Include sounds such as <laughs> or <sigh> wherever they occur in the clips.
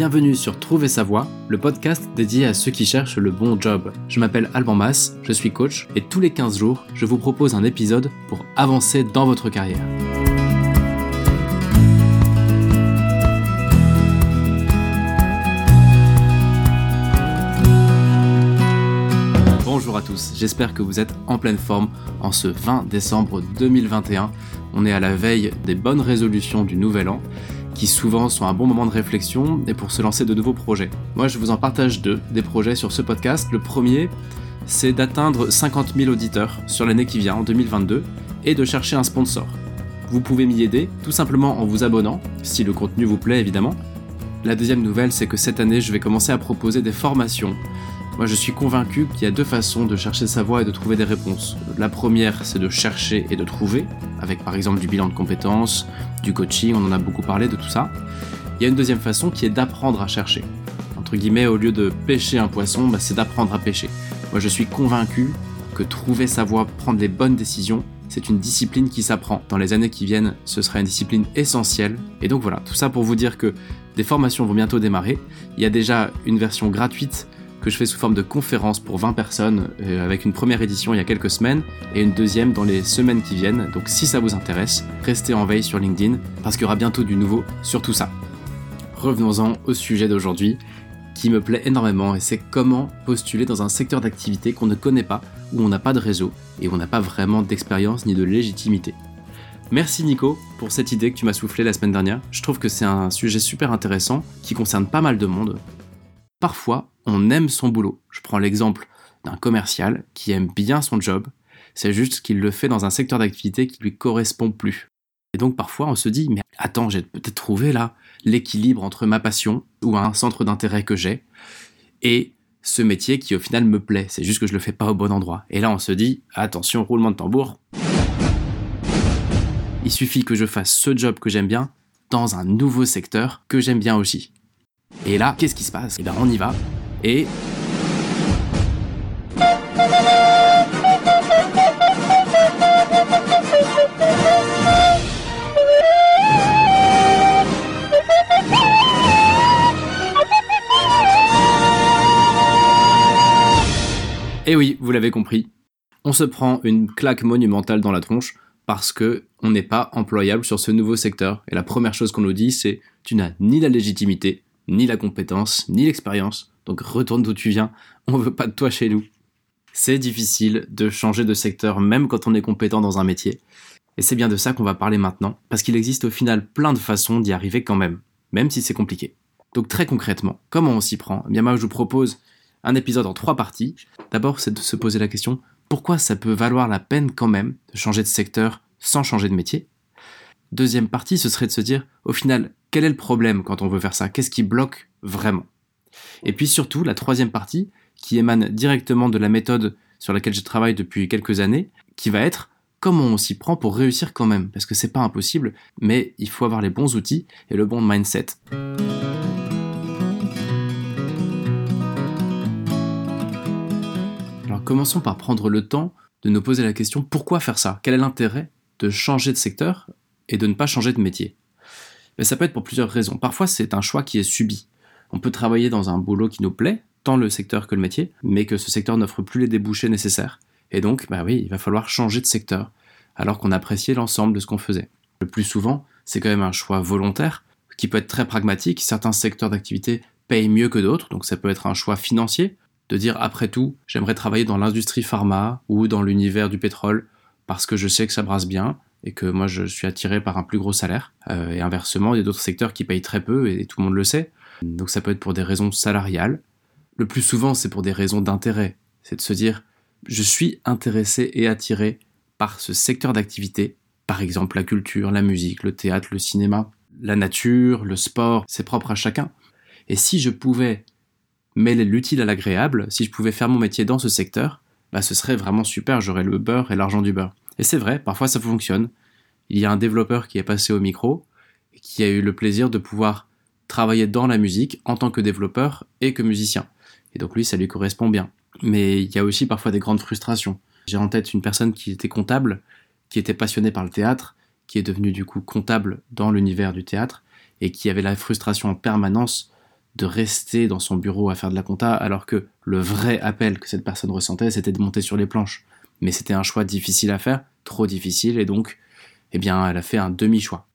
Bienvenue sur Trouver sa voie, le podcast dédié à ceux qui cherchent le bon job. Je m'appelle Alban Mas, je suis coach et tous les 15 jours, je vous propose un épisode pour avancer dans votre carrière. Bonjour à tous, j'espère que vous êtes en pleine forme en ce 20 décembre 2021. On est à la veille des bonnes résolutions du nouvel an qui souvent sont un bon moment de réflexion et pour se lancer de nouveaux projets. Moi, je vous en partage deux, des projets sur ce podcast. Le premier, c'est d'atteindre 50 000 auditeurs sur l'année qui vient, en 2022, et de chercher un sponsor. Vous pouvez m'y aider, tout simplement en vous abonnant, si le contenu vous plaît évidemment. La deuxième nouvelle, c'est que cette année, je vais commencer à proposer des formations moi, je suis convaincu qu'il y a deux façons de chercher sa voie et de trouver des réponses. La première, c'est de chercher et de trouver, avec par exemple du bilan de compétences, du coaching, on en a beaucoup parlé de tout ça. Il y a une deuxième façon qui est d'apprendre à chercher. Entre guillemets, au lieu de pêcher un poisson, bah, c'est d'apprendre à pêcher. Moi, je suis convaincu que trouver sa voie, prendre les bonnes décisions, c'est une discipline qui s'apprend. Dans les années qui viennent, ce sera une discipline essentielle. Et donc voilà, tout ça pour vous dire que des formations vont bientôt démarrer. Il y a déjà une version gratuite que je fais sous forme de conférence pour 20 personnes, euh, avec une première édition il y a quelques semaines et une deuxième dans les semaines qui viennent. Donc si ça vous intéresse, restez en veille sur LinkedIn parce qu'il y aura bientôt du nouveau sur tout ça. Revenons-en au sujet d'aujourd'hui qui me plaît énormément et c'est comment postuler dans un secteur d'activité qu'on ne connaît pas, où on n'a pas de réseau et où on n'a pas vraiment d'expérience ni de légitimité. Merci Nico pour cette idée que tu m'as soufflé la semaine dernière. Je trouve que c'est un sujet super intéressant qui concerne pas mal de monde. Parfois, on aime son boulot. Je prends l'exemple d'un commercial qui aime bien son job, c'est juste qu'il le fait dans un secteur d'activité qui lui correspond plus. Et donc parfois on se dit, mais attends, j'ai peut-être trouvé là l'équilibre entre ma passion ou un centre d'intérêt que j'ai et ce métier qui au final me plaît. C'est juste que je le fais pas au bon endroit. Et là on se dit, attention, roulement de tambour. Il suffit que je fasse ce job que j'aime bien dans un nouveau secteur que j'aime bien aussi. Et là, qu'est-ce qui se passe? Eh bien, on y va. Et... Et oui, vous l'avez compris, on se prend une claque monumentale dans la tronche parce que on n'est pas employable sur ce nouveau secteur. Et la première chose qu'on nous dit, c'est tu n'as ni la légitimité, ni la compétence, ni l'expérience. Donc retourne d'où tu viens, on veut pas de toi chez nous. C'est difficile de changer de secteur même quand on est compétent dans un métier. Et c'est bien de ça qu'on va parler maintenant, parce qu'il existe au final plein de façons d'y arriver quand même, même si c'est compliqué. Donc très concrètement, comment on s'y prend? Eh Bien moi je vous propose un épisode en trois parties. D'abord c'est de se poser la question, pourquoi ça peut valoir la peine quand même de changer de secteur sans changer de métier? Deuxième partie, ce serait de se dire, au final, quel est le problème quand on veut faire ça? Qu'est-ce qui bloque vraiment? Et puis surtout, la troisième partie, qui émane directement de la méthode sur laquelle je travaille depuis quelques années, qui va être comment on s'y prend pour réussir quand même, parce que c'est pas impossible, mais il faut avoir les bons outils et le bon mindset. Alors commençons par prendre le temps de nous poser la question pourquoi faire ça? Quel est l'intérêt de changer de secteur et de ne pas changer de métier? Mais ça peut être pour plusieurs raisons. Parfois, c'est un choix qui est subi. On peut travailler dans un boulot qui nous plaît, tant le secteur que le métier, mais que ce secteur n'offre plus les débouchés nécessaires. Et donc, bah oui, il va falloir changer de secteur, alors qu'on appréciait l'ensemble de ce qu'on faisait. Le plus souvent, c'est quand même un choix volontaire, qui peut être très pragmatique. Certains secteurs d'activité payent mieux que d'autres, donc ça peut être un choix financier, de dire après tout, j'aimerais travailler dans l'industrie pharma ou dans l'univers du pétrole, parce que je sais que ça brasse bien, et que moi je suis attiré par un plus gros salaire. Euh, et inversement, il y a d'autres secteurs qui payent très peu et, tout le monde le sait. Donc ça peut être pour des raisons salariales. Le plus souvent, c'est pour des raisons d'intérêt. C'est de se dire, je suis intéressé et attiré par ce secteur d'activité, par exemple la culture, la musique, le théâtre, le cinéma, la nature, le sport, c'est propre à chacun. Et si je pouvais mêler l'utile à l'agréable, si je pouvais faire mon métier dans ce secteur, bah ce serait vraiment super, j'aurais le beurre et l'argent du beurre. Et c'est vrai, parfois ça fonctionne. Il y a un développeur qui est passé au micro et qui a eu le plaisir de pouvoir travailler dans la musique en tant que développeur et que musicien. Et donc lui, ça lui correspond bien. Mais il y a aussi parfois des grandes frustrations. J'ai en tête une personne qui était comptable, qui était passionnée par le théâtre, qui est devenue du coup comptable dans l'univers du théâtre et qui avait la frustration en permanence de rester dans son bureau à faire de la compta alors que le vrai appel que cette personne ressentait c'était de monter sur les planches. Mais c'était un choix difficile à faire, trop difficile et donc eh bien elle a fait un demi-choix.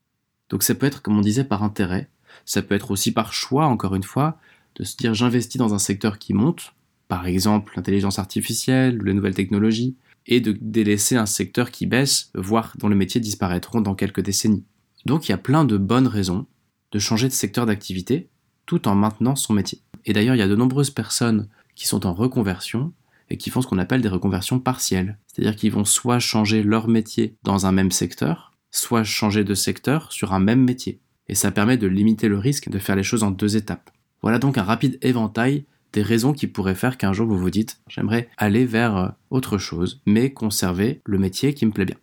Donc ça peut être comme on disait par intérêt, ça peut être aussi par choix encore une fois de se dire j'investis dans un secteur qui monte, par exemple l'intelligence artificielle, les nouvelles technologies, et de délaisser un secteur qui baisse, voire dont les métiers disparaîtront dans quelques décennies. Donc il y a plein de bonnes raisons de changer de secteur d'activité tout en maintenant son métier. Et d'ailleurs, il y a de nombreuses personnes qui sont en reconversion et qui font ce qu'on appelle des reconversions partielles. C'est-à-dire qu'ils vont soit changer leur métier dans un même secteur, soit changer de secteur sur un même métier. Et ça permet de limiter le risque de faire les choses en deux étapes. Voilà donc un rapide éventail des raisons qui pourraient faire qu'un jour vous vous dites j'aimerais aller vers euh, autre chose, mais conserver le métier qui me plaît bien.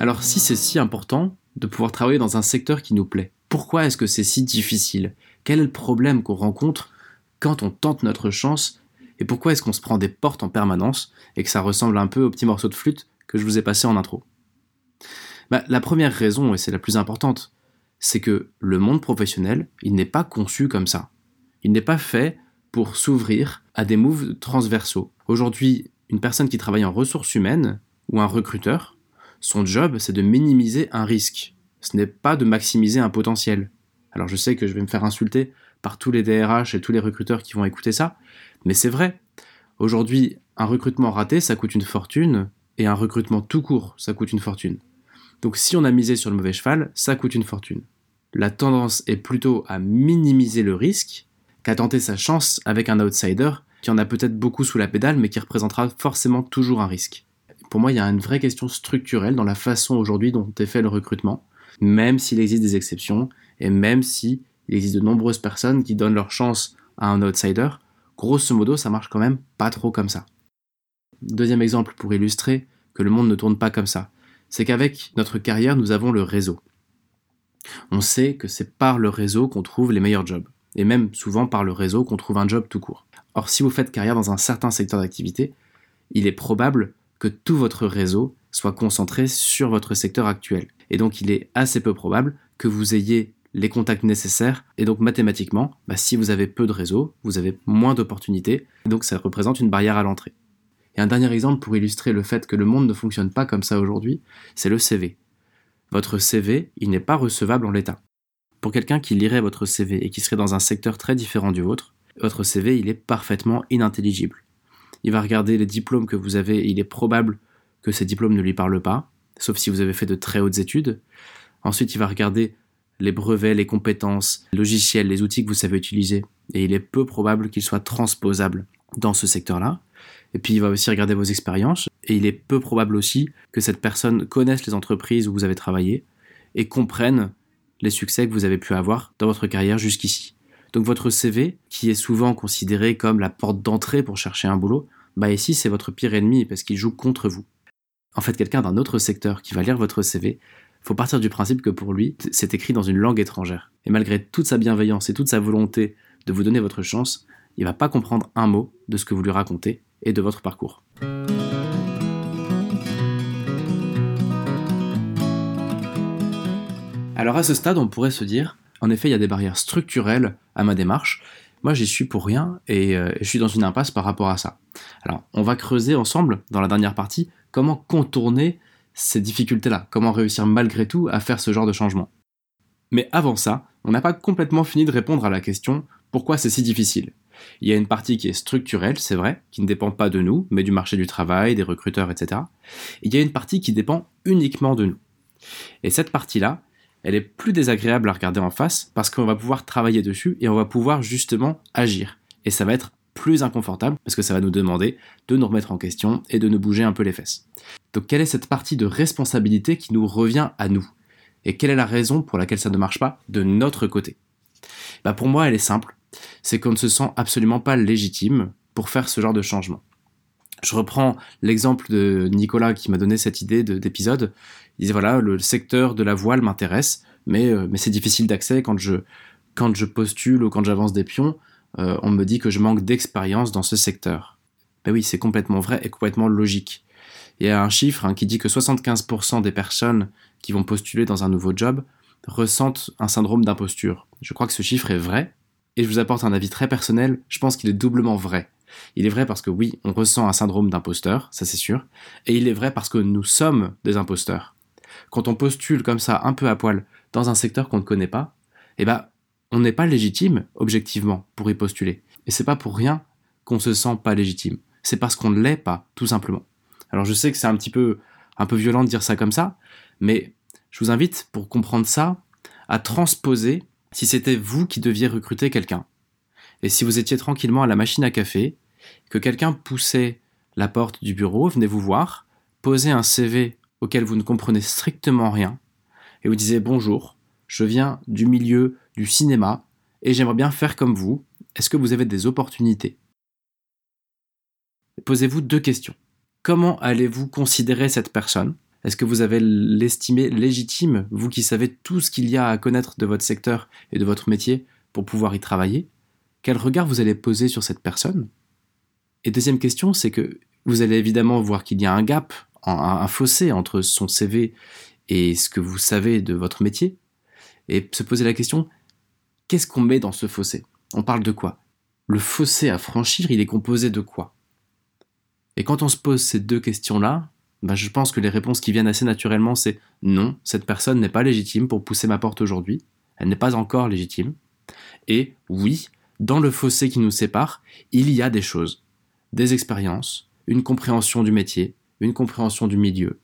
Alors si c'est si important de pouvoir travailler dans un secteur qui nous plaît, pourquoi est-ce que c'est si difficile? Quel est le problème qu'on rencontre quand on tente notre chance? Et pourquoi est-ce qu'on se prend des portes en permanence et que ça ressemble un peu au petit morceau de flûte que je vous ai passé en intro bah, La première raison, et c'est la plus importante, c'est que le monde professionnel, il n'est pas conçu comme ça. Il n'est pas fait pour s'ouvrir à des moves transversaux. Aujourd'hui, une personne qui travaille en ressources humaines ou un recruteur, son job, c'est de minimiser un risque. Ce n'est pas de maximiser un potentiel. Alors je sais que je vais me faire insulter par tous les DRH et tous les recruteurs qui vont écouter ça, mais c'est vrai. Aujourd'hui, un recrutement raté, ça coûte une fortune, et un recrutement tout court, ça coûte une fortune. Donc si on a misé sur le mauvais cheval, ça coûte une fortune. La tendance est plutôt à minimiser le risque qu'à tenter sa chance avec un outsider qui en a peut-être beaucoup sous la pédale, mais qui représentera forcément toujours un risque pour moi, il y a une vraie question structurelle dans la façon aujourd'hui dont est fait le recrutement, même s'il existe des exceptions, et même s'il existe de nombreuses personnes qui donnent leur chance à un outsider, grosso modo, ça marche quand même pas trop comme ça. Deuxième exemple pour illustrer que le monde ne tourne pas comme ça, c'est qu'avec notre carrière, nous avons le réseau. On sait que c'est par le réseau qu'on trouve les meilleurs jobs, et même souvent par le réseau qu'on trouve un job tout court. Or, si vous faites carrière dans un certain secteur d'activité, il est probable que tout votre réseau soit concentré sur votre secteur actuel. Et donc il est assez peu probable que vous ayez les contacts nécessaires. Et donc mathématiquement, bah, si vous avez peu de réseau, vous avez moins d'opportunités. Donc ça représente une barrière à l'entrée. Et un dernier exemple pour illustrer le fait que le monde ne fonctionne pas comme ça aujourd'hui, c'est le CV. Votre CV, il n'est pas recevable en l'état. Pour quelqu'un qui lirait votre CV et qui serait dans un secteur très différent du vôtre, votre CV, il est parfaitement inintelligible il va regarder les diplômes que vous avez, et il est probable que ces diplômes ne lui parlent pas, sauf si vous avez fait de très hautes études. Ensuite, il va regarder les brevets, les compétences, les logiciels, les outils que vous savez utiliser, et il est peu probable qu'ils soient transposables dans ce secteur-là. Et puis il va aussi regarder vos expériences, et il est peu probable aussi que cette personne connaisse les entreprises où vous avez travaillé et comprenne les succès que vous avez pu avoir dans votre carrière jusqu'ici. Donc votre CV, qui est souvent considéré comme la porte d'entrée pour chercher un boulot, bah ici c'est votre pire ennemi parce qu'il joue contre vous. En fait, quelqu'un d'un autre secteur qui va lire votre CV, faut partir du principe que pour lui, c'est écrit dans une langue étrangère. Et malgré toute sa bienveillance et toute sa volonté de vous donner votre chance, il va pas comprendre un mot de ce que vous lui racontez et de votre parcours. Alors à ce stade, on pourrait se dire, en effet, il y a des barrières structurelles à ma démarche. Moi, j'y suis pour rien et, euh, je suis dans une impasse par rapport à ça. Alors, on va creuser ensemble, dans la dernière partie, comment contourner ces difficultés-là, comment réussir malgré tout à faire ce genre de changement? Mais avant ça, on n'a pas complètement fini de répondre à la question pourquoi c'est si difficile? Il y a une partie qui est structurelle, c'est vrai, qui ne dépend pas de nous, mais du marché du travail, des recruteurs, etc. Et il y a une partie qui dépend uniquement de nous. Et cette partie-là, elle est plus désagréable à regarder en face parce qu'on va pouvoir travailler dessus et on va pouvoir justement agir. Et ça va être plus inconfortable parce que ça va nous demander de nous remettre en question et de nous bouger un peu les fesses. Donc quelle est cette partie de responsabilité qui nous revient à nous? Et quelle est la raison pour laquelle ça ne marche pas de notre côté? Bah Pour moi, elle est simple. C'est qu'on ne se sent absolument pas légitime pour faire ce genre de changement. Je reprends l'exemple de Nicolas qui m'a donné cette idée d'épisode. Il disait voilà, le secteur de la voile m'intéresse, mais, euh, c'est difficile d'accès quand je, quand je postule ou quand j'avance des pions. Euh, on me dit que je manque d'expérience dans ce secteur. Ben oui, c'est complètement vrai et complètement logique. Il y a un chiffre hein, qui dit que 75% des personnes qui vont postuler dans un nouveau job ressentent un syndrome d'imposture. Je crois que ce chiffre est vrai, et je vous apporte un avis très personnel, je pense qu'il est doublement vrai. Il est vrai parce que oui, on ressent un syndrome d'imposteur, ça c'est sûr, et il est vrai parce que nous sommes des imposteurs. Quand on postule comme ça, un peu à poil, dans un secteur qu'on ne connaît pas, eh ben, on n'est pas légitime, objectivement, pour y postuler. Et c'est pas pour rien qu'on se sent pas légitime. C'est parce qu'on ne l'est pas, tout simplement. Alors je sais que c'est un petit peu, un peu violent de dire ça comme ça, mais je vous invite, pour comprendre ça, à transposer si c'était vous qui deviez recruter quelqu'un. Et si vous étiez tranquillement à la machine à café, que quelqu'un poussait la porte du bureau, venait vous voir, posait un CV auquel vous ne comprenez strictement rien, et vous disait bonjour, je viens du milieu du cinéma, et j'aimerais bien faire comme vous, est-ce que vous avez des opportunités? Posez-vous deux questions. Comment allez-vous considérer cette personne? Est-ce que vous avez l'estimé légitime, vous qui savez tout ce qu'il y a à connaître de votre secteur et de votre métier pour pouvoir y travailler? Quel regard vous allez poser sur cette personne? Et deuxième question, c'est que vous allez évidemment voir qu'il y a un gap, un, fossé entre son CV et ce que vous savez de votre métier, et se poser la question, qu'est-ce qu'on met dans ce fossé? On parle de quoi? Le fossé à franchir, il est composé de quoi? Et quand on se pose ces deux questions-là, bah, je pense que les réponses qui viennent assez naturellement, c'est non, cette personne n'est pas légitime pour pousser ma porte aujourd'hui, elle n'est pas encore légitime, et oui, dans le fossé qui nous sépare, il y a des choses, des expériences, une compréhension du métier, une compréhension du milieu,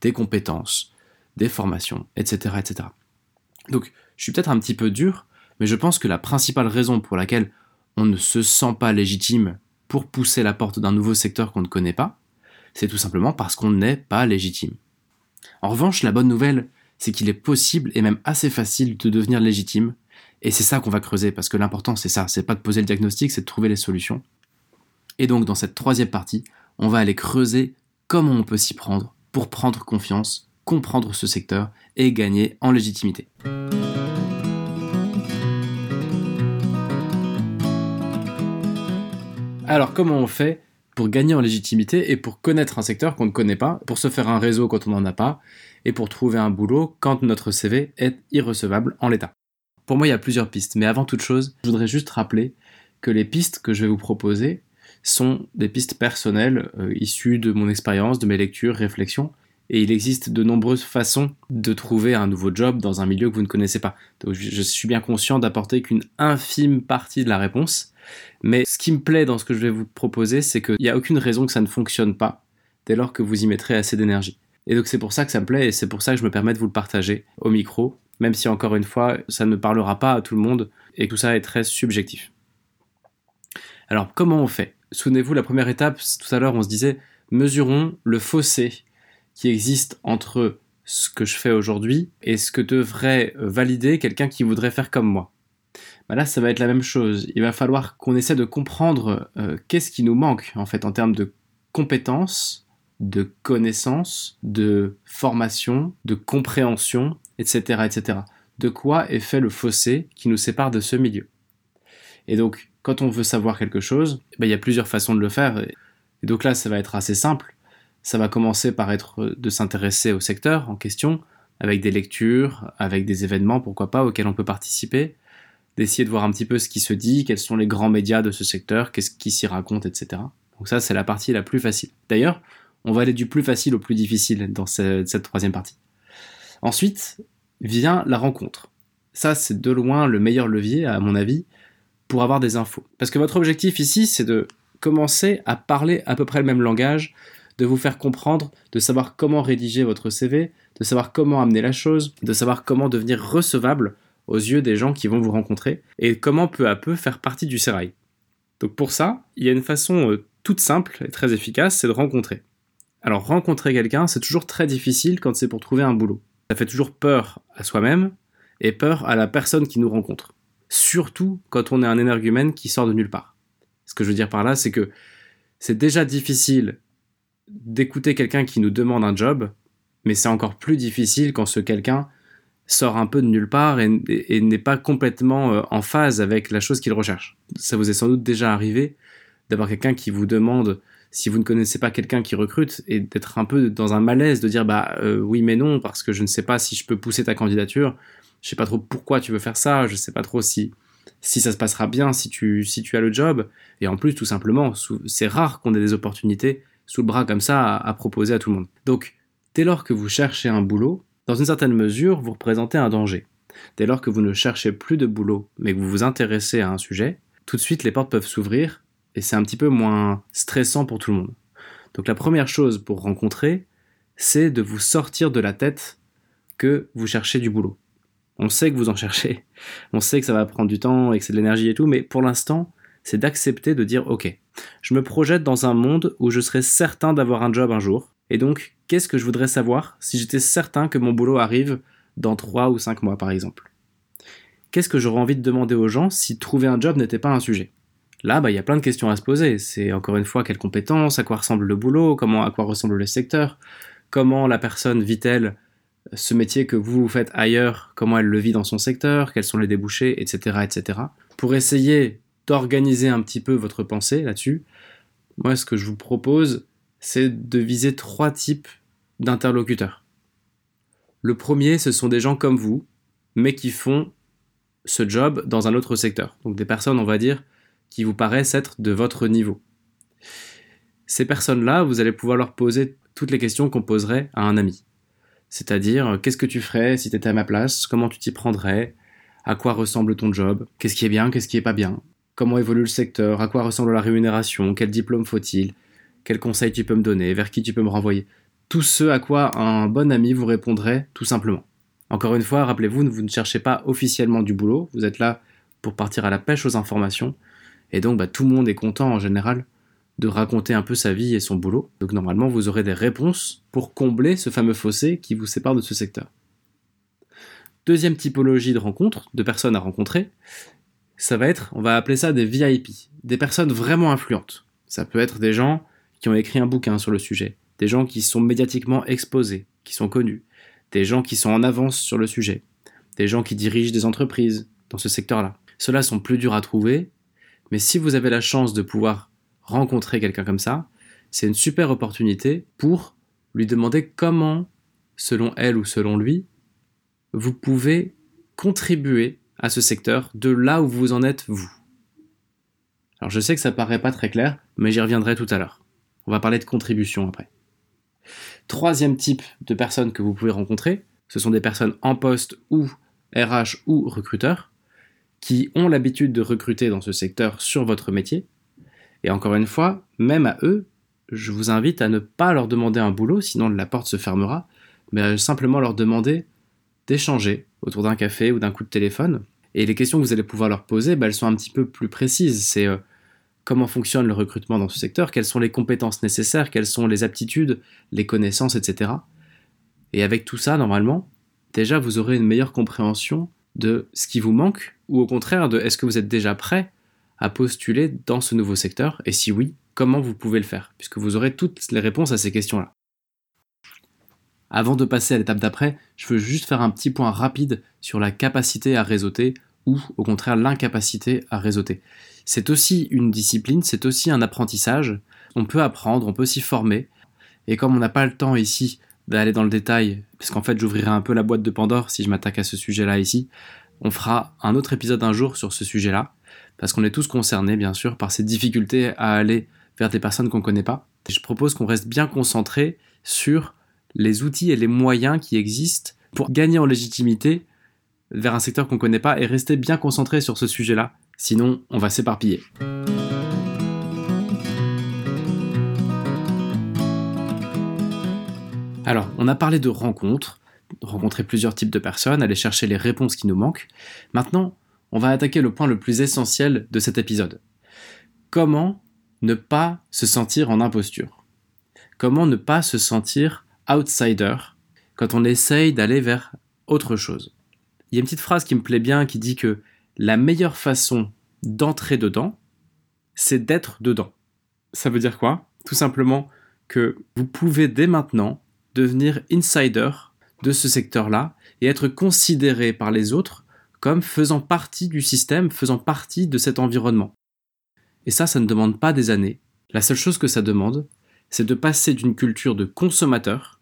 des compétences, des formations, etc. etc. Donc, je suis peut-être un petit peu dur, mais je pense que la principale raison pour laquelle on ne se sent pas légitime pour pousser la porte d'un nouveau secteur qu'on ne connaît pas, c'est tout simplement parce qu'on n'est pas légitime. En revanche, la bonne nouvelle, c'est qu'il est possible et même assez facile de devenir légitime, et c'est ça qu'on va creuser, parce que l'important c'est ça, c'est pas de poser le diagnostic, c'est de trouver les solutions. Et donc dans cette troisième partie, on va aller creuser comment on peut s'y prendre pour prendre confiance, comprendre ce secteur et gagner en légitimité. Alors comment on fait pour gagner en légitimité et pour connaître un secteur qu'on ne connaît pas, pour se faire un réseau quand on n'en a pas, et pour trouver un boulot quand notre CV est irrecevable en l'état Pour moi, il y a plusieurs pistes, mais avant toute chose, je voudrais juste rappeler que les pistes que je vais vous proposer sont des pistes personnelles euh, issues de mon expérience, de mes lectures, réflexions, et il existe de nombreuses façons de trouver un nouveau job dans un milieu que vous ne connaissez pas. Donc je suis bien conscient d'apporter qu'une infime partie de la réponse, mais ce qui me plaît dans ce que je vais vous proposer, c'est qu'il n'y a aucune raison que ça ne fonctionne pas dès lors que vous y mettrez assez d'énergie. Et donc c'est pour ça que ça me plaît et c'est pour ça que je me permets de vous le partager au micro, même si encore une fois, ça ne parlera pas à tout le monde et tout ça est très subjectif. Alors comment on fait? Souvenez-vous, la première étape, tout à l'heure on se disait, mesurons le fossé qui existe entre ce que je fais aujourd'hui et ce que devrait valider quelqu'un qui voudrait faire comme moi. Bah là, ça va être la même chose. Il va falloir qu'on essaie de comprendre euh, qu'est-ce qui nous manque en fait en termes de compétences, de connaissances, de formation, de compréhension, etc., etc. De quoi est fait le fossé qui nous sépare de ce milieu? Et donc, quand on veut savoir quelque chose, bah, il y a plusieurs façons de le faire. Et donc là, ça va être assez simple. Ça va commencer par être de s'intéresser au secteur en question, avec des lectures, avec des événements, pourquoi pas, auxquels on peut participer, d'essayer de voir un petit peu ce qui se dit, quels sont les grands médias de ce secteur, qu'est-ce qui s'y raconte, etc. Donc ça, c'est la partie la plus facile. D'ailleurs, on va aller du plus facile au plus difficile dans cette, troisième partie. Ensuite, vient la rencontre. Ça, c'est de loin le meilleur levier, à mon avis, pour avoir des infos. Parce que votre objectif ici, c'est de commencer à parler à peu près le même langage, de vous faire comprendre, de savoir comment rédiger votre CV, de savoir comment amener la chose, de savoir comment devenir recevable aux yeux des gens qui vont vous rencontrer, et comment peu à peu faire partie du sérail. Donc pour ça, il y a une façon euh, toute simple et très efficace, c'est de rencontrer. Alors rencontrer quelqu'un, c'est toujours très difficile quand c'est pour trouver un boulot. Ça fait toujours peur à soi-même et peur à la personne qui nous rencontre. Surtout quand on est un énergumène qui sort de nulle part. Ce que je veux dire par là, c'est que c'est déjà difficile d'écouter quelqu'un qui nous demande un job, mais c'est encore plus difficile quand ce quelqu'un sort un peu de nulle part et, n'est pas complètement euh, en phase avec la chose qu'il recherche. Ça vous est sans doute déjà arrivé d'avoir quelqu'un qui vous demande si vous ne connaissez pas quelqu'un qui recrute et d'être un peu dans un malaise de dire bah euh, oui mais non parce que je ne sais pas si je peux pousser ta candidature, je sais pas trop pourquoi tu veux faire ça, je sais pas trop si si ça se passera bien, si tu si tu as le job et en plus tout simplement c'est rare qu'on ait des opportunités sous le bras comme ça à, à proposer à tout le monde. Donc dès lors que vous cherchez un boulot, dans une certaine mesure vous représentez un danger. Dès lors que vous ne cherchez plus de boulot mais que vous vous intéressez à un sujet, tout de suite les portes peuvent s'ouvrir et c'est un petit peu moins stressant pour tout le monde. Donc la première chose pour rencontrer, c'est de vous sortir de la tête que vous cherchez du boulot. On sait que vous en cherchez, on sait que ça va prendre du temps et que c'est de l'énergie et tout, mais pour l'instant, c'est d'accepter de dire ok, je me projette dans un monde où je serai certain d'avoir un job un jour, et donc qu'est-ce que je voudrais savoir si j'étais certain que mon boulot arrive dans 3 ou 5 mois par exemple? Qu'est-ce que j'aurais envie de demander aux gens si trouver un job n'était pas un sujet? Là, bah, il y a plein de questions à se poser. C'est encore une fois quelles compétences, à quoi ressemble le boulot, comment, à quoi ressemble le secteur, comment la personne vit-elle ce métier que vous faites ailleurs, comment elle le vit dans son secteur, quels sont les débouchés, etc., etc. Pour essayer d'organiser un petit peu votre pensée là-dessus, moi, ce que je vous propose, c'est de viser trois types d'interlocuteurs. Le premier, ce sont des gens comme vous, mais qui font ce job dans un autre secteur. Donc des personnes, on va dire, qui vous paraissent être de votre niveau. Ces personnes-là, vous allez pouvoir leur poser toutes les questions qu'on poserait à un ami. C'est-à-dire, euh, qu'est-ce que tu ferais si tu étais à ma place? Comment tu t'y prendrais? À quoi ressemble ton job? Qu'est-ce qui est bien? Qu'est-ce qui est pas bien? Comment évolue le secteur? À quoi ressemble la rémunération? Quel diplôme faut-il? Quels conseils tu peux me donner Vers qui tu peux me renvoyer Tout ce à quoi un bon ami vous répondrait tout simplement. Encore une fois, rappelez-vous, vous ne cherchez pas officiellement du boulot, vous êtes là pour partir à la pêche aux informations, et donc, bah, tout le monde est content en général de raconter un peu sa vie et son boulot. Donc normalement, vous aurez des réponses pour combler ce fameux fossé qui vous sépare de ce secteur. Deuxième typologie de rencontres, de personnes à rencontrer, ça va être, on va appeler ça des VIP, des personnes vraiment influentes. Ça peut être des gens qui ont écrit un bouquin sur le sujet, des gens qui sont médiatiquement exposés, qui sont connus, des gens qui sont en avance sur le sujet, des gens qui dirigent des entreprises dans ce secteur-là. Ceux-là sont plus durs à trouver mais si vous avez la chance de pouvoir rencontrer quelqu'un comme ça, c'est une super opportunité pour lui demander comment, selon elle ou selon lui, vous pouvez contribuer à ce secteur de là où vous en êtes vous. Alors je sais que ça paraît pas très clair, mais j'y reviendrai tout à l'heure. On va parler de contribution après. Troisième type de personnes que vous pouvez rencontrer, ce sont des personnes en poste ou RH ou recruteurs qui ont l'habitude de recruter dans ce secteur sur votre métier. Et encore une fois, même à eux, je vous invite à ne pas leur demander un boulot, sinon la porte se fermera, mais à simplement leur demander d'échanger autour d'un café ou d'un coup de téléphone. Et les questions que vous allez pouvoir leur poser, bah, elles sont un petit peu plus précises. C'est euh, comment fonctionne le recrutement dans ce secteur, quelles sont les compétences nécessaires, quelles sont les aptitudes, les connaissances, etc. Et avec tout ça, normalement, déjà vous aurez une meilleure compréhension de ce qui vous manque ou au contraire de est-ce que vous êtes déjà prêt à postuler dans ce nouveau secteur et si oui, comment vous pouvez le faire puisque vous aurez toutes les réponses à ces questions-là. Avant de passer à l'étape d'après, je veux juste faire un petit point rapide sur la capacité à réseauter ou au contraire l'incapacité à réseauter. C'est aussi une discipline, c'est aussi un apprentissage. On peut apprendre, on peut s'y former. Et comme on n'a pas le temps ici d'aller dans le détail, parce qu'en fait j'ouvrirai un peu la boîte de Pandore si je m'attaque à ce sujet-là ici. On fera un autre épisode un jour sur ce sujet-là, parce qu'on est tous concernés bien sûr par ces difficultés à aller vers des personnes qu'on ne connaît pas. Je propose qu'on reste bien concentré sur les outils et les moyens qui existent pour gagner en légitimité vers un secteur qu'on ne connaît pas et rester bien concentré sur ce sujet-là, sinon on va s'éparpiller. Alors, on a parlé de rencontres, rencontrer plusieurs types de personnes, aller chercher les réponses qui nous manquent. Maintenant, on va attaquer le point le plus essentiel de cet épisode. Comment ne pas se sentir en imposture? Comment ne pas se sentir outsider quand on essaye d'aller vers autre chose? Il y a une petite phrase qui me plaît bien qui dit que la meilleure façon d'entrer dedans, c'est d'être dedans. Ça veut dire quoi? Tout simplement que vous pouvez dès maintenant devenir insider de ce secteur-là et être considéré par les autres comme faisant partie du système, faisant partie de cet environnement. Et ça, ça ne demande pas des années, La seule chose que ça demande, c'est de passer d'une culture de consommateur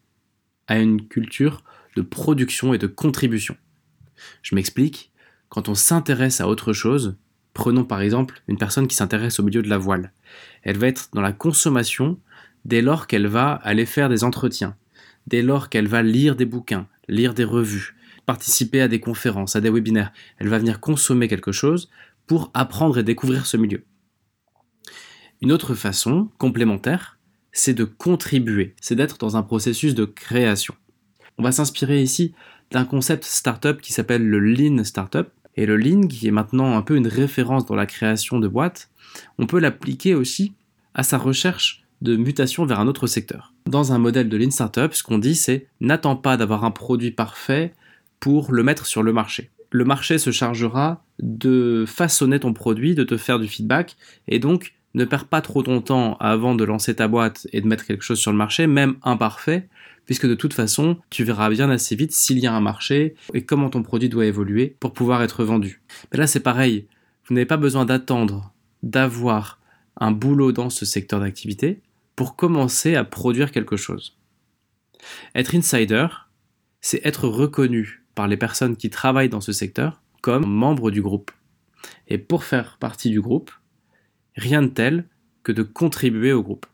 à une culture de production et de contribution. Je m'explique, quand on s'intéresse à autre chose, prenons par exemple une personne qui s'intéresse au milieu de la voile. Elle va être dans la consommation dès lors qu'elle va aller faire des entretiens, dès lors qu'elle va lire des bouquins, lire des revues, participer à des conférences, à des webinaires. Elle va venir consommer quelque chose pour apprendre et découvrir ce milieu. Une autre façon, complémentaire, c'est de contribuer, c'est d'être dans un processus de création. On va s'inspirer ici d'un concept startup qui s'appelle le Lean Startup. Et le Lean, qui est maintenant un peu une référence dans la création de boîtes, on peut l'appliquer aussi à sa recherche de mutation vers un autre secteur. Dans un modèle de Lean Startup, ce qu'on dit c'est n'attends pas d'avoir un produit parfait pour le mettre sur le marché. Le marché se chargera de façonner ton produit, de te faire du feedback, et donc ne perds pas trop ton temps avant de lancer ta boîte et de mettre quelque chose sur le marché, même imparfait, puisque de toute façon, tu verras bien assez vite s'il y a un marché et comment ton produit doit évoluer pour pouvoir être vendu. Mais là, c'est pareil. Vous n'avez pas besoin d'attendre d'avoir un boulot dans ce secteur d'activité pour commencer à produire quelque chose. Être insider, c'est être reconnu par les personnes qui travaillent dans ce secteur comme membre du groupe. Et pour faire partie du groupe, rien de tel que de contribuer au groupe.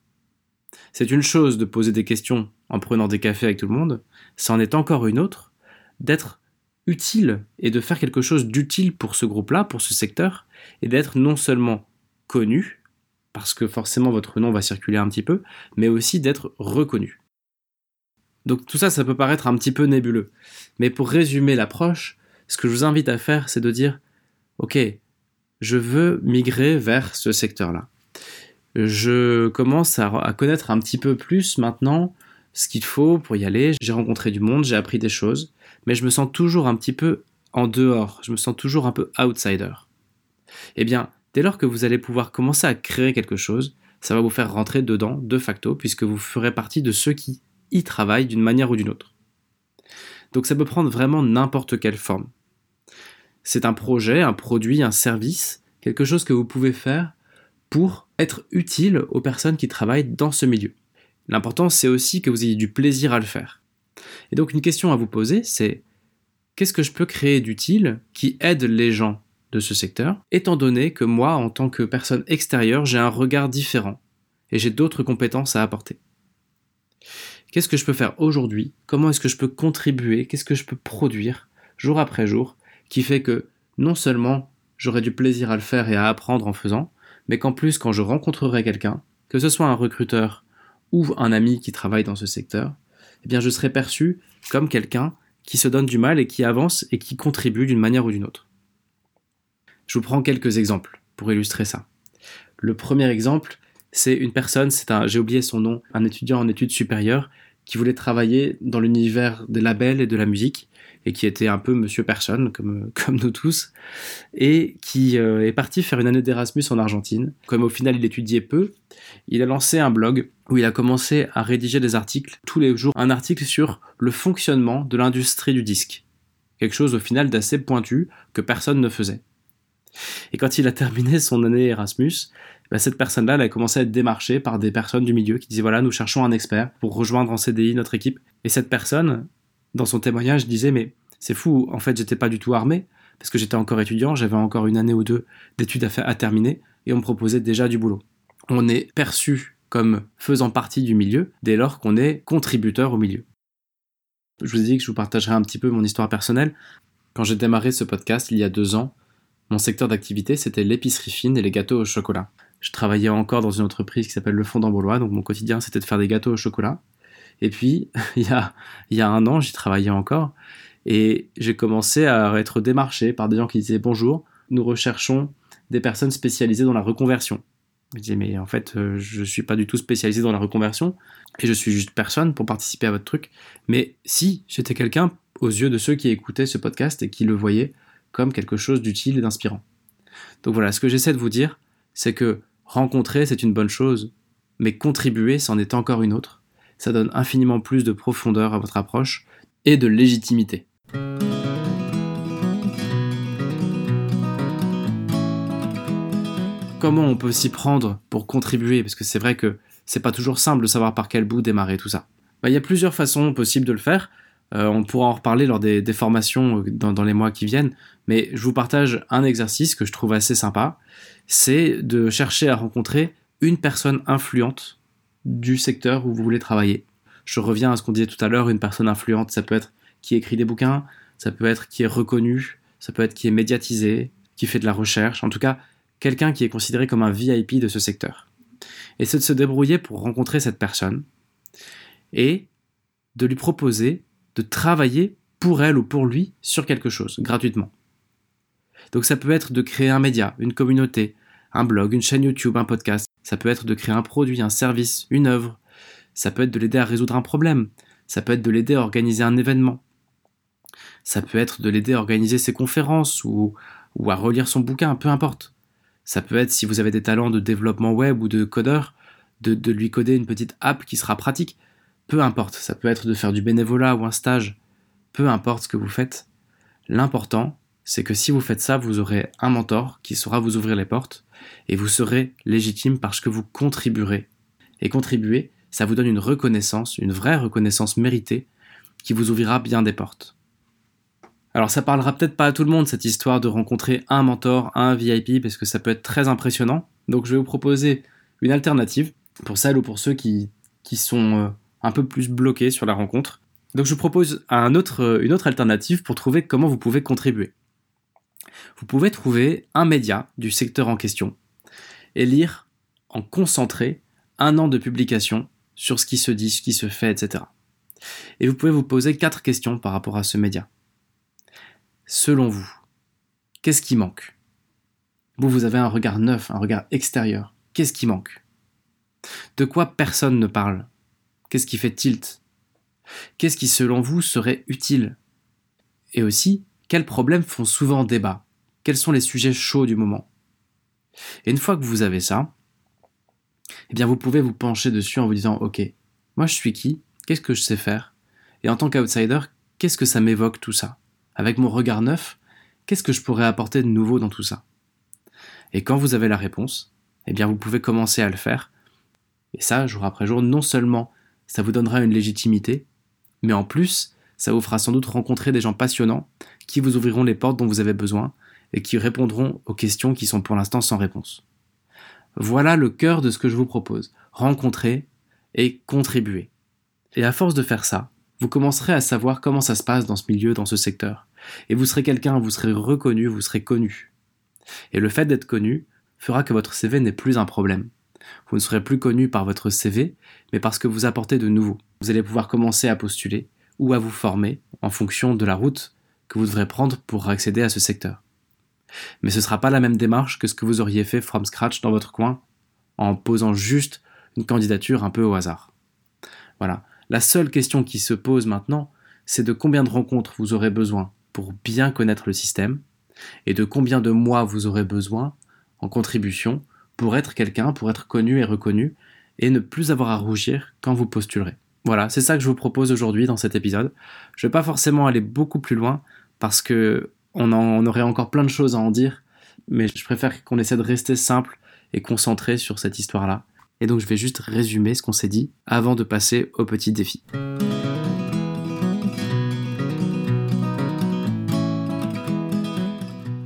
C'est une chose de poser des questions en prenant des cafés avec tout le monde, c'en est encore une autre d'être utile et de faire quelque chose d'utile pour ce groupe-là, pour ce secteur, et d'être non seulement connu, parce que forcément votre nom va circuler un petit peu, mais aussi d'être reconnu. Donc tout ça, ça peut paraître un petit peu nébuleux. Mais pour résumer l'approche, ce que je vous invite à faire, c'est de dire, OK, je veux migrer vers ce secteur-là. Je commence à, connaître un petit peu plus maintenant ce qu'il faut pour y aller. J'ai rencontré du monde, j'ai appris des choses, mais je me sens toujours un petit peu en dehors, je me sens toujours un peu outsider. Eh bien, dès lors que vous allez pouvoir commencer à créer quelque chose, ça va vous faire rentrer dedans de facto, puisque vous ferez partie de ceux qui y travaillent d'une manière ou d'une autre. Donc ça peut prendre vraiment n'importe quelle forme. C'est un projet, un produit, un service, quelque chose que vous pouvez faire pour être utile aux personnes qui travaillent dans ce milieu. L'important, c'est aussi que vous ayez du plaisir à le faire. Et donc une question à vous poser, c'est qu'est-ce que je peux créer d'utile qui aide les gens de ce secteur, étant donné que moi, en tant que personne extérieure, j'ai un regard différent et j'ai d'autres compétences à apporter? Qu'est-ce que je peux faire aujourd'hui? Comment est-ce que je peux contribuer? Qu'est-ce que je peux produire jour après jour qui fait que non seulement j'aurai du plaisir à le faire et à apprendre en faisant, mais qu'en plus quand je rencontrerai quelqu'un, que ce soit un recruteur ou un ami qui travaille dans ce secteur, eh bien je serai perçu comme quelqu'un qui se donne du mal et qui avance et qui contribue d'une manière ou d'une autre. Je vous prends quelques exemples pour illustrer ça. Le premier exemple, c'est une personne, c'est un, j'ai oublié son nom, un étudiant en études supérieures qui voulait travailler dans l'univers des labels et de la musique et qui était un peu Monsieur Personne, comme, <laughs> comme nous tous, et qui euh, est parti faire une année d'Erasmus en Argentine. Comme au final il étudiait peu, il a lancé un blog où il a commencé à rédiger des articles tous les jours, un article sur le fonctionnement de l'industrie du disque. Quelque chose au final d'assez pointu que personne ne faisait. Et quand il a terminé son année Erasmus, bah, cette personne-là, a commencé à être démarchée par des personnes du milieu qui disaient voilà, nous cherchons un expert pour rejoindre en CDI notre équipe. Et cette personne, dans son témoignage, disait mais c'est fou, en fait, j'étais pas du tout armé parce que j'étais encore étudiant, j'avais encore une année ou deux d'études à, faire, à terminer et on me proposait déjà du boulot. On est perçu comme faisant partie du milieu dès lors qu'on est contributeur au milieu. Je vous ai dit que je vous partagerai un petit peu mon histoire personnelle. Quand j'ai démarré ce podcast il y a deux ans, mon secteur d'activité c'était l'épicerie fine et les gâteaux au chocolat. Je travaillais encore dans une entreprise qui s'appelle Le Fond d'Ambolois, donc mon quotidien c'était de faire des gâteaux au chocolat. Et puis, <laughs> il y a, un an, j'y travaillais encore. Et j'ai commencé à être démarché par des gens qui disaient bonjour, nous recherchons des personnes spécialisées dans la reconversion. Je disais mais en fait euh, je suis pas du tout spécialisé dans la reconversion et je suis juste personne pour participer à votre truc. Mais si j'étais quelqu'un aux yeux de ceux qui écoutaient ce podcast et qui le voyaient comme quelque chose d'utile et d'inspirant. Donc voilà, ce que j'essaie de vous dire, c'est que rencontrer c'est une bonne chose, mais contribuer c'en est encore une autre ça donne infiniment plus de profondeur à votre approche et de légitimité. comment on peut s'y prendre pour contribuer, parce que c'est vrai que c'est pas toujours simple de savoir par quel bout démarrer tout ça. Bah, il y a plusieurs façons possibles de le faire. Euh, on pourra en reparler lors des, formations euh, dans, les mois qui viennent, mais je vous partage un exercice que je trouve assez sympa. C'est de chercher à rencontrer une personne influente du secteur où vous voulez travailler. Je reviens à ce qu'on disait tout à l'heure, une personne influente, ça peut être qui écrit des bouquins, ça peut être qui est reconnu, ça peut être qui est médiatisé, qui fait de la recherche, en tout cas quelqu'un qui est considéré comme un VIP de ce secteur. Et c'est de se débrouiller pour rencontrer cette personne et de lui proposer de travailler pour elle ou pour lui sur quelque chose, gratuitement. Donc ça peut être de créer un média, une communauté, un blog, une chaîne YouTube, un podcast. Ça peut être de créer un produit, un service, une œuvre. Ça peut être de l'aider à résoudre un problème. Ça peut être de l'aider à organiser un événement. Ça peut être de l'aider à organiser ses conférences ou, à relire son bouquin, peu importe. Ça peut être, si vous avez des talents de développement web ou de codeur, de, de lui coder une petite app qui sera pratique. Peu importe, ça peut être de faire du bénévolat ou un stage. Peu importe ce que vous faites. L'important, c'est que si vous faites ça, vous aurez un mentor qui saura vous ouvrir les portes et vous serez légitime parce que vous contribuerez. Et contribuer, ça vous donne une reconnaissance, une vraie reconnaissance méritée qui vous ouvrira bien des portes. Alors ça parlera peut-être pas à tout le monde cette histoire de rencontrer un mentor, un VIP, parce que ça peut être très impressionnant. Donc je vais vous proposer une alternative pour celles ou pour ceux qui, sont euh, un peu plus bloqués sur la rencontre. Donc je vous propose une autre alternative pour trouver comment vous pouvez contribuer. Vous pouvez trouver un média du secteur en question et lire en concentré un an de publication sur ce qui se dit, ce qui se fait, etc. Et vous pouvez vous poser quatre questions par rapport à ce média. Selon vous, qu'est-ce qui manque? Vous, vous avez un regard neuf, un regard extérieur. Qu'est-ce qui manque? De quoi personne ne parle? Qu'est-ce qui fait tilt? Qu'est-ce qui, selon vous, serait utile? Et aussi, quels problèmes font souvent débat? Quels sont les sujets chauds du moment. Et une fois que vous avez ça, eh bien vous pouvez vous pencher dessus en vous disant OK, moi je suis qui? Qu'est-ce que je sais faire? Et en tant qu'outsider, qu'est-ce que ça m'évoque tout ça? Avec mon regard neuf, qu'est-ce que je pourrais apporter de nouveau dans tout ça? Et quand vous avez la réponse, eh bien vous pouvez commencer à le faire. Et ça, jour après jour, non seulement ça vous donnera une légitimité, mais en plus, ça vous fera sans doute rencontrer des gens passionnants qui vous ouvriront les portes dont vous avez besoin et qui répondront aux questions qui sont pour l'instant sans réponse. Voilà le cœur de ce que je vous propose. Rencontrer et contribuer. Et à force de faire ça, vous commencerez à savoir comment ça se passe dans ce milieu, dans ce secteur. Et vous serez quelqu'un, vous serez reconnu, vous serez connu. Et le fait d'être connu fera que votre CV n'est plus un problème. Vous ne serez plus connu par votre CV, mais parce que vous apportez de nouveau. Vous allez pouvoir commencer à postuler ou à vous former en fonction de la route que vous devrez prendre pour accéder à ce secteur. Mais ce ne sera pas la même démarche que ce que vous auriez fait from scratch dans votre coin en posant juste une candidature un peu au hasard. Voilà. La seule question qui se pose maintenant, c'est de combien de rencontres vous aurez besoin pour bien connaître le système et de combien de mois vous aurez besoin en contribution pour être quelqu'un, pour être connu et reconnu et ne plus avoir à rougir quand vous postulerez. Voilà, c'est ça que je vous propose aujourd'hui dans cet épisode. Je ne vais pas forcément aller beaucoup plus loin parce que on, en, aurait encore plein de choses à en dire, mais je préfère qu'on essaie de rester simple et concentré sur cette histoire-là. Et donc je vais juste résumer ce qu'on s'est dit avant de passer au petit défi.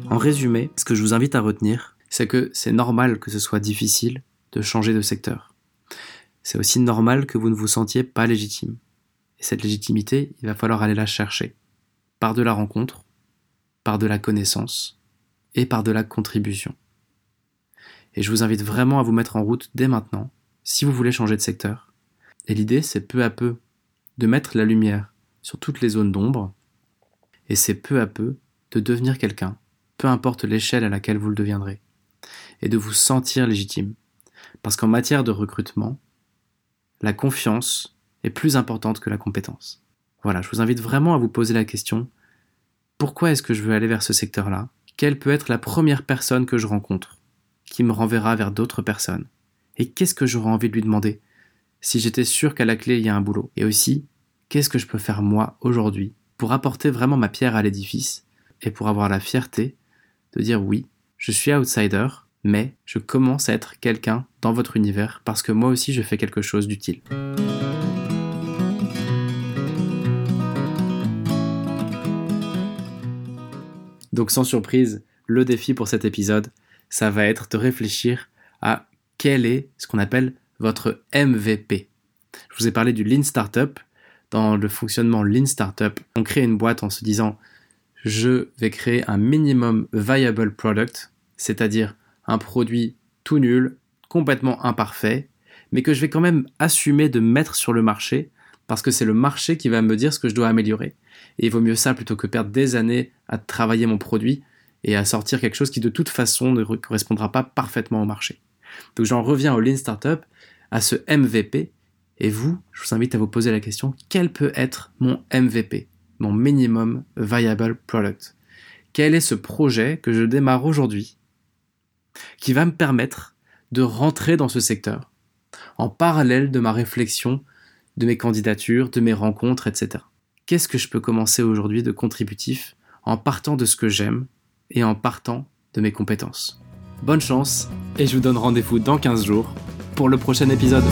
En résumé, ce que je vous invite à retenir, c'est que c'est normal que ce soit difficile de changer de secteur. C'est aussi normal que vous ne vous sentiez pas légitime. Et cette légitimité, il va falloir aller la chercher. Par de la rencontre, par de la connaissance et par de la contribution. Et je vous invite vraiment à vous mettre en route dès maintenant, si vous voulez changer de secteur. Et l'idée, c'est peu à peu de mettre la lumière sur toutes les zones d'ombre, et c'est peu à peu de devenir quelqu'un, peu importe l'échelle à laquelle vous le deviendrez, et de vous sentir légitime. Parce qu'en matière de recrutement, la confiance est plus importante que la compétence. Voilà, je vous invite vraiment à vous poser la question, pourquoi est-ce que je veux aller vers ce secteur-là? Quelle peut être la première personne que je rencontre? Qui me renverra vers d'autres personnes? Et qu'est-ce que j'aurais envie de lui demander? Si j'étais sûr qu'à la clé il y a un boulot Et aussi, qu'est-ce que je peux faire moi aujourd'hui pour apporter vraiment ma pierre à l'édifice et pour avoir la fierté de dire oui, je suis outsider, mais je commence à être quelqu'un dans votre univers parce que moi aussi je fais quelque chose d'utile. Donc sans surprise, le défi pour cet épisode, ça va être de réfléchir à quel est ce qu'on appelle votre MVP. Je vous ai parlé du Lean Startup. Dans le fonctionnement Lean Startup, on crée une boîte en se disant je vais créer un minimum viable product, c'est-à-dire un produit tout nul, complètement imparfait, mais que je vais quand même assumer de mettre sur le marché parce que c'est le marché qui va me dire ce que je dois améliorer. Et il vaut mieux ça plutôt que perdre des années à travailler mon produit et à sortir quelque chose qui de toute façon ne correspondra pas parfaitement au marché. Donc j'en reviens au Lean Startup, à ce MVP, et vous, je vous invite à vous poser la question, quel peut être mon MVP, mon minimum viable product? Quel est ce projet que je démarre aujourd'hui qui va me permettre de rentrer dans ce secteur? En parallèle de ma réflexion, de mes candidatures, de mes rencontres, etc. Qu'est-ce que je peux commencer aujourd'hui de contributif en partant de ce que j'aime et en partant de mes compétences? Bonne chance et je vous donne rendez-vous dans 15 jours pour le prochain épisode.